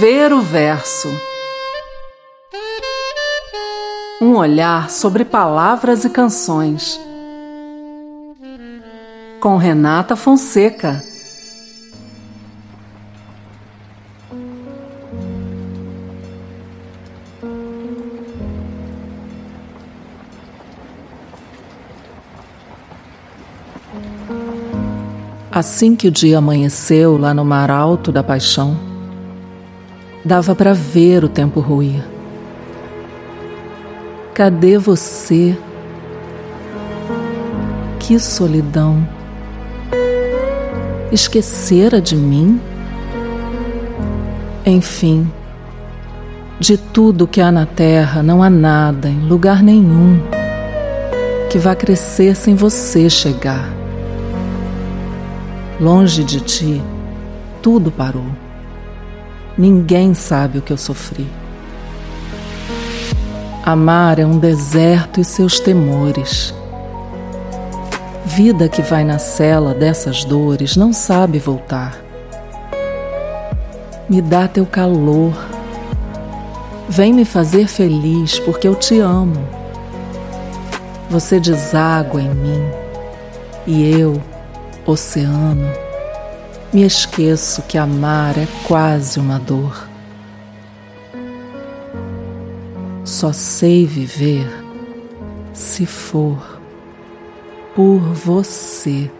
Ver o Verso. Um olhar sobre palavras e canções. Com Renata Fonseca. Assim que o dia amanheceu lá no mar alto da paixão, dava para ver o tempo ruir. Cadê você? Que solidão! Esquecera de mim? Enfim, de tudo que há na terra, não há nada, em lugar nenhum, que vá crescer sem você chegar. Longe de ti, tudo parou. Ninguém sabe o que eu sofri. Amar é um deserto e seus temores. Vida que vai na cela dessas dores não sabe voltar. Me dá teu calor. Vem me fazer feliz porque eu te amo. Você deságua em mim e eu oceano, me esqueço que amar é quase uma dor. Só sei viver se for por você.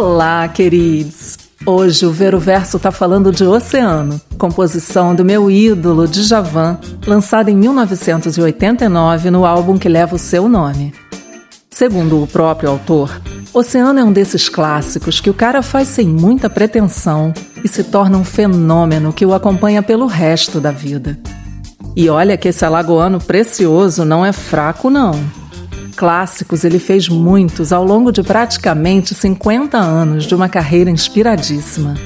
Olá, queridos! Hoje o Ver o Verso está falando de Oceano, composição do meu ídolo Djavan, lançada em 1989 no álbum que leva o seu nome. Segundo o próprio autor, Oceano é um desses clássicos que o cara faz sem muita pretensão e se torna um fenômeno que o acompanha pelo resto da vida. E olha que esse alagoano precioso não é fraco, não clássicos ele fez muitos ao longo de praticamente 50 anos de uma carreira inspiradíssima.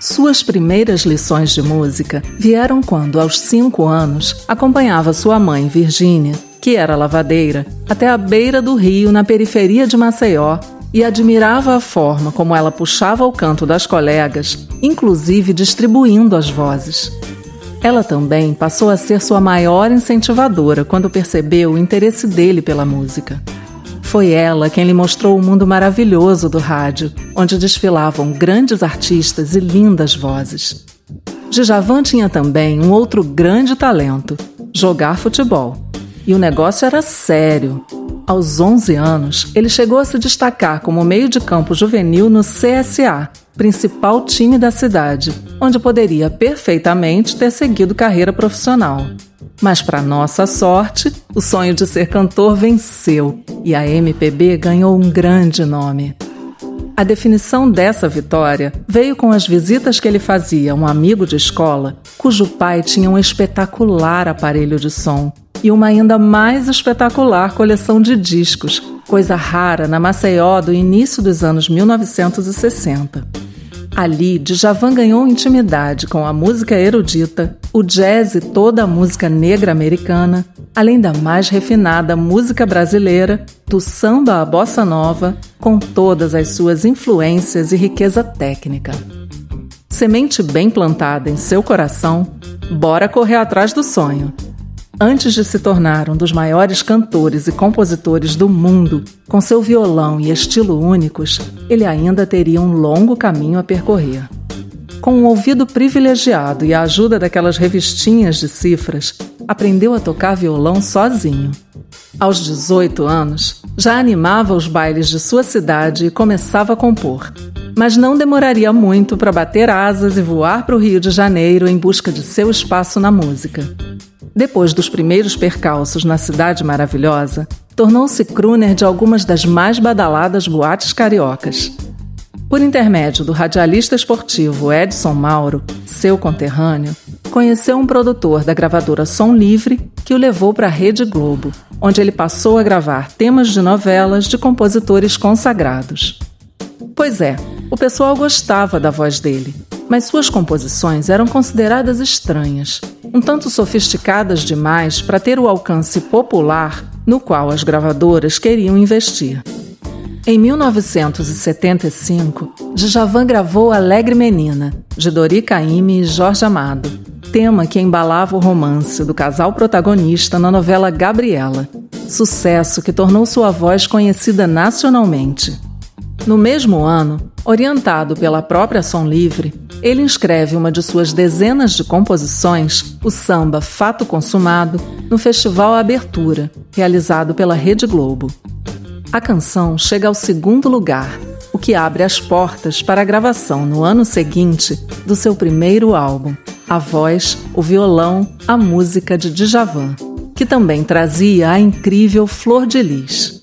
Suas primeiras lições de música vieram quando, aos cinco anos, acompanhava sua mãe, Virgínia, que era lavadeira, até a beira do rio na periferia de Maceió e admirava a forma como ela puxava o canto das colegas, inclusive distribuindo as vozes. Ela também passou a ser sua maior incentivadora quando percebeu o interesse dele pela música. Foi ela quem lhe mostrou o mundo maravilhoso do rádio, onde desfilavam grandes artistas e lindas vozes. Djavan tinha também um outro grande talento: jogar futebol. E o negócio era sério. Aos 11 anos, ele chegou a se destacar como meio de campo juvenil no CSA, principal time da cidade, onde poderia perfeitamente ter seguido carreira profissional. Mas, para nossa sorte, o sonho de ser cantor venceu e a MPB ganhou um grande nome. A definição dessa vitória veio com as visitas que ele fazia a um amigo de escola, cujo pai tinha um espetacular aparelho de som e uma ainda mais espetacular coleção de discos, coisa rara na Maceió do início dos anos 1960. Ali, Djavan ganhou intimidade com a música erudita, o jazz e toda a música negra americana, além da mais refinada música brasileira, do samba à bossa nova, com todas as suas influências e riqueza técnica. Semente bem plantada em seu coração, bora correr atrás do sonho. Antes de se tornar um dos maiores cantores e compositores do mundo, com seu violão e estilo únicos, ele ainda teria um longo caminho a percorrer. Com um ouvido privilegiado e a ajuda daquelas revistinhas de cifras, aprendeu a tocar violão sozinho. Aos 18 anos, já animava os bailes de sua cidade e começava a compor. Mas não demoraria muito para bater asas e voar para o Rio de Janeiro em busca de seu espaço na música. Depois dos primeiros percalços na Cidade Maravilhosa, tornou-se crooner de algumas das mais badaladas boates cariocas. Por intermédio do radialista esportivo Edson Mauro, seu conterrâneo, conheceu um produtor da gravadora Som Livre que o levou para a Rede Globo, onde ele passou a gravar temas de novelas de compositores consagrados. Pois é, o pessoal gostava da voz dele, mas suas composições eram consideradas estranhas, um tanto sofisticadas demais para ter o alcance popular no qual as gravadoras queriam investir. Em 1975, Djavan gravou Alegre Menina, de Dori Caymmi e Jorge Amado, tema que embalava o romance do casal protagonista na novela Gabriela, sucesso que tornou sua voz conhecida nacionalmente. No mesmo ano, orientado pela própria Som Livre, ele inscreve uma de suas dezenas de composições, o samba Fato Consumado, no Festival Abertura, realizado pela Rede Globo. A canção chega ao segundo lugar, o que abre as portas para a gravação no ano seguinte do seu primeiro álbum, a voz, o violão, a música de Djavan, que também trazia a incrível Flor de Lis.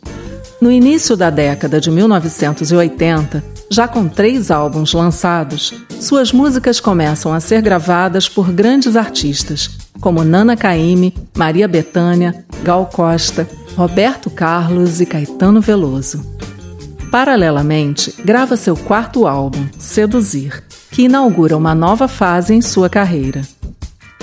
No início da década de 1980, já com três álbuns lançados, suas músicas começam a ser gravadas por grandes artistas, como Nana Caymmi, Maria Bethânia, Gal Costa, Roberto Carlos e Caetano Veloso. Paralelamente, grava seu quarto álbum, Seduzir, que inaugura uma nova fase em sua carreira.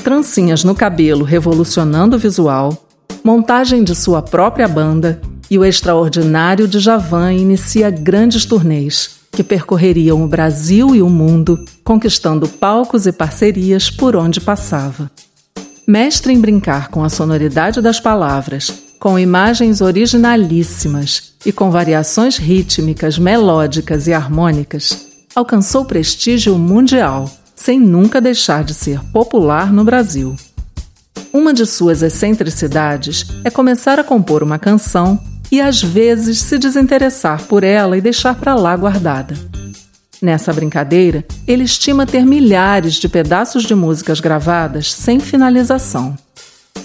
Trancinhas no cabelo revolucionando o visual, montagem de sua própria banda e o extraordinário de Javan inicia grandes turnês que percorreriam o Brasil e o mundo, conquistando palcos e parcerias por onde passava. Mestre em brincar com a sonoridade das palavras, com imagens originalíssimas e com variações rítmicas, melódicas e harmônicas, alcançou prestígio mundial, sem nunca deixar de ser popular no Brasil. Uma de suas excentricidades é começar a compor uma canção e às vezes se desinteressar por ela e deixar para lá guardada. Nessa brincadeira, ele estima ter milhares de pedaços de músicas gravadas sem finalização.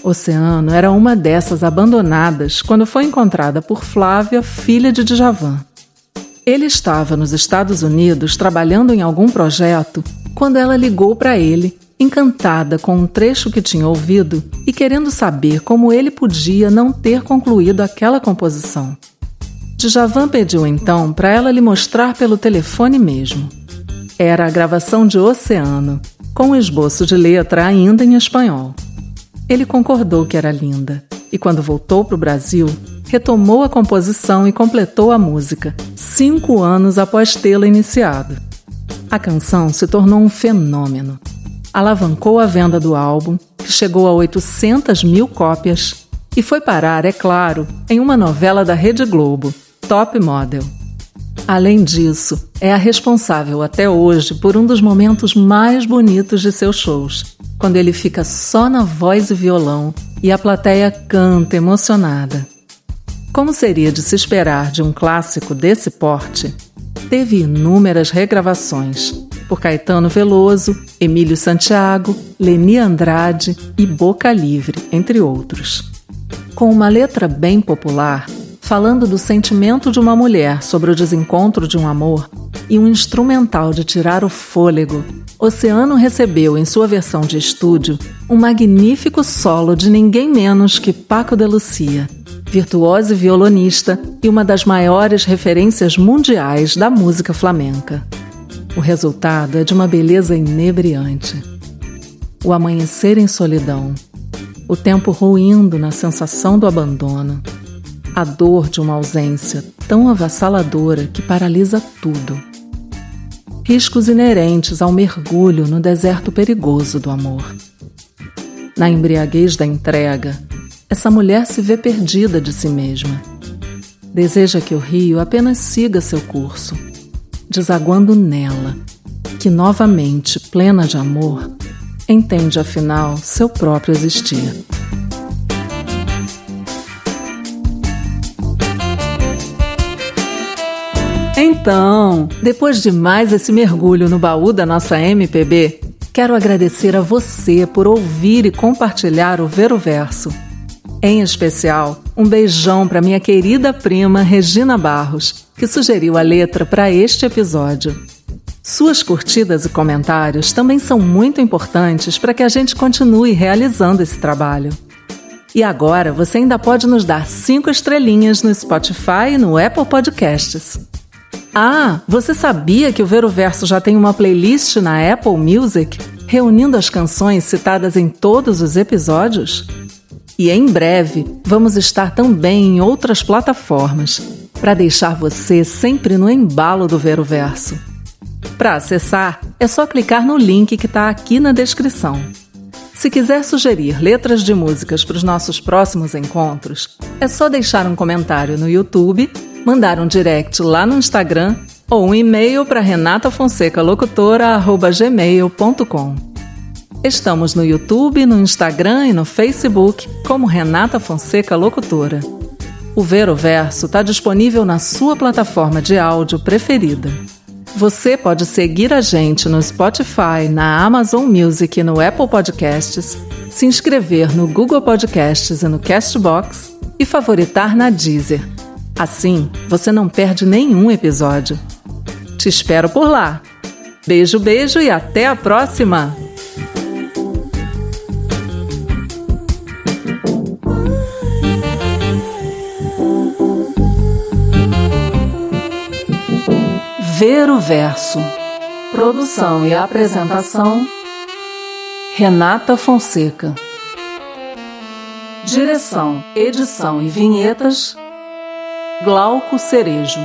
Oceano era uma dessas abandonadas quando foi encontrada por Flávia, filha de Djavan. Ele estava nos Estados Unidos trabalhando em algum projeto quando ela ligou para ele encantada com um trecho que tinha ouvido e querendo saber como ele podia não ter concluído aquela composição. Djavan pediu então para ela lhe mostrar pelo telefone mesmo. Era a gravação de Oceano, com um esboço de letra ainda em espanhol. Ele concordou que era linda e, quando voltou para o Brasil, retomou a composição e completou a música, cinco anos após tê-la iniciado. A canção se tornou um fenômeno alavancou a venda do álbum, que chegou a 800 mil cópias, e foi parar, é claro, em uma novela da Rede Globo, Top Model. Além disso, é a responsável até hoje por um dos momentos mais bonitos de seus shows, quando ele fica só na voz e violão e a plateia canta emocionada. Como seria de se esperar de um clássico desse porte, teve inúmeras regravações, por Caetano Veloso, Emílio Santiago, Leni Andrade e Boca Livre, entre outros. Com uma letra bem popular, falando do sentimento de uma mulher sobre o desencontro de um amor e um instrumental de tirar o fôlego, Oceano recebeu em sua versão de estúdio um magnífico solo de ninguém menos que Paco de Lucia, virtuoso violonista e uma das maiores referências mundiais da música flamenca. O resultado é de uma beleza inebriante. O amanhecer em solidão, o tempo ruindo na sensação do abandono, a dor de uma ausência tão avassaladora que paralisa tudo. Riscos inerentes ao mergulho no deserto perigoso do amor. Na embriaguez da entrega, essa mulher se vê perdida de si mesma. Deseja que o rio apenas siga seu curso desaguando nela, que novamente, plena de amor, entende afinal seu próprio existir. Então, depois de mais esse mergulho no baú da nossa MPB, quero agradecer a você por ouvir e compartilhar o Ver o Verso. Em especial, um beijão para minha querida prima Regina Barros, que sugeriu a letra para este episódio. Suas curtidas e comentários também são muito importantes para que a gente continue realizando esse trabalho. E agora você ainda pode nos dar cinco estrelinhas no Spotify e no Apple Podcasts. Ah, você sabia que o Ver o Verso já tem uma playlist na Apple Music, reunindo as canções citadas em todos os episódios? E em breve vamos estar também em outras plataformas, para deixar você sempre no embalo do Ver o Verso. Para acessar, é só clicar no link que está aqui na descrição. Se quiser sugerir letras de músicas para os nossos próximos encontros, é só deixar um comentário no YouTube, mandar um direct lá no Instagram ou um e-mail para renatafonsecalocutora.gmail.com. Estamos no YouTube, no Instagram e no Facebook como Renata Fonseca Locutora. O Ver o Verso está disponível na sua plataforma de áudio preferida. Você pode seguir a gente no Spotify, na Amazon Music e no Apple Podcasts, se inscrever no Google Podcasts e no Castbox e favoritar na Deezer. Assim, você não perde nenhum episódio. Te espero por lá. Beijo, beijo e até a próxima! Ver o Verso. Produção e apresentação: Renata Fonseca. Direção, edição e vinhetas: Glauco Cerejo.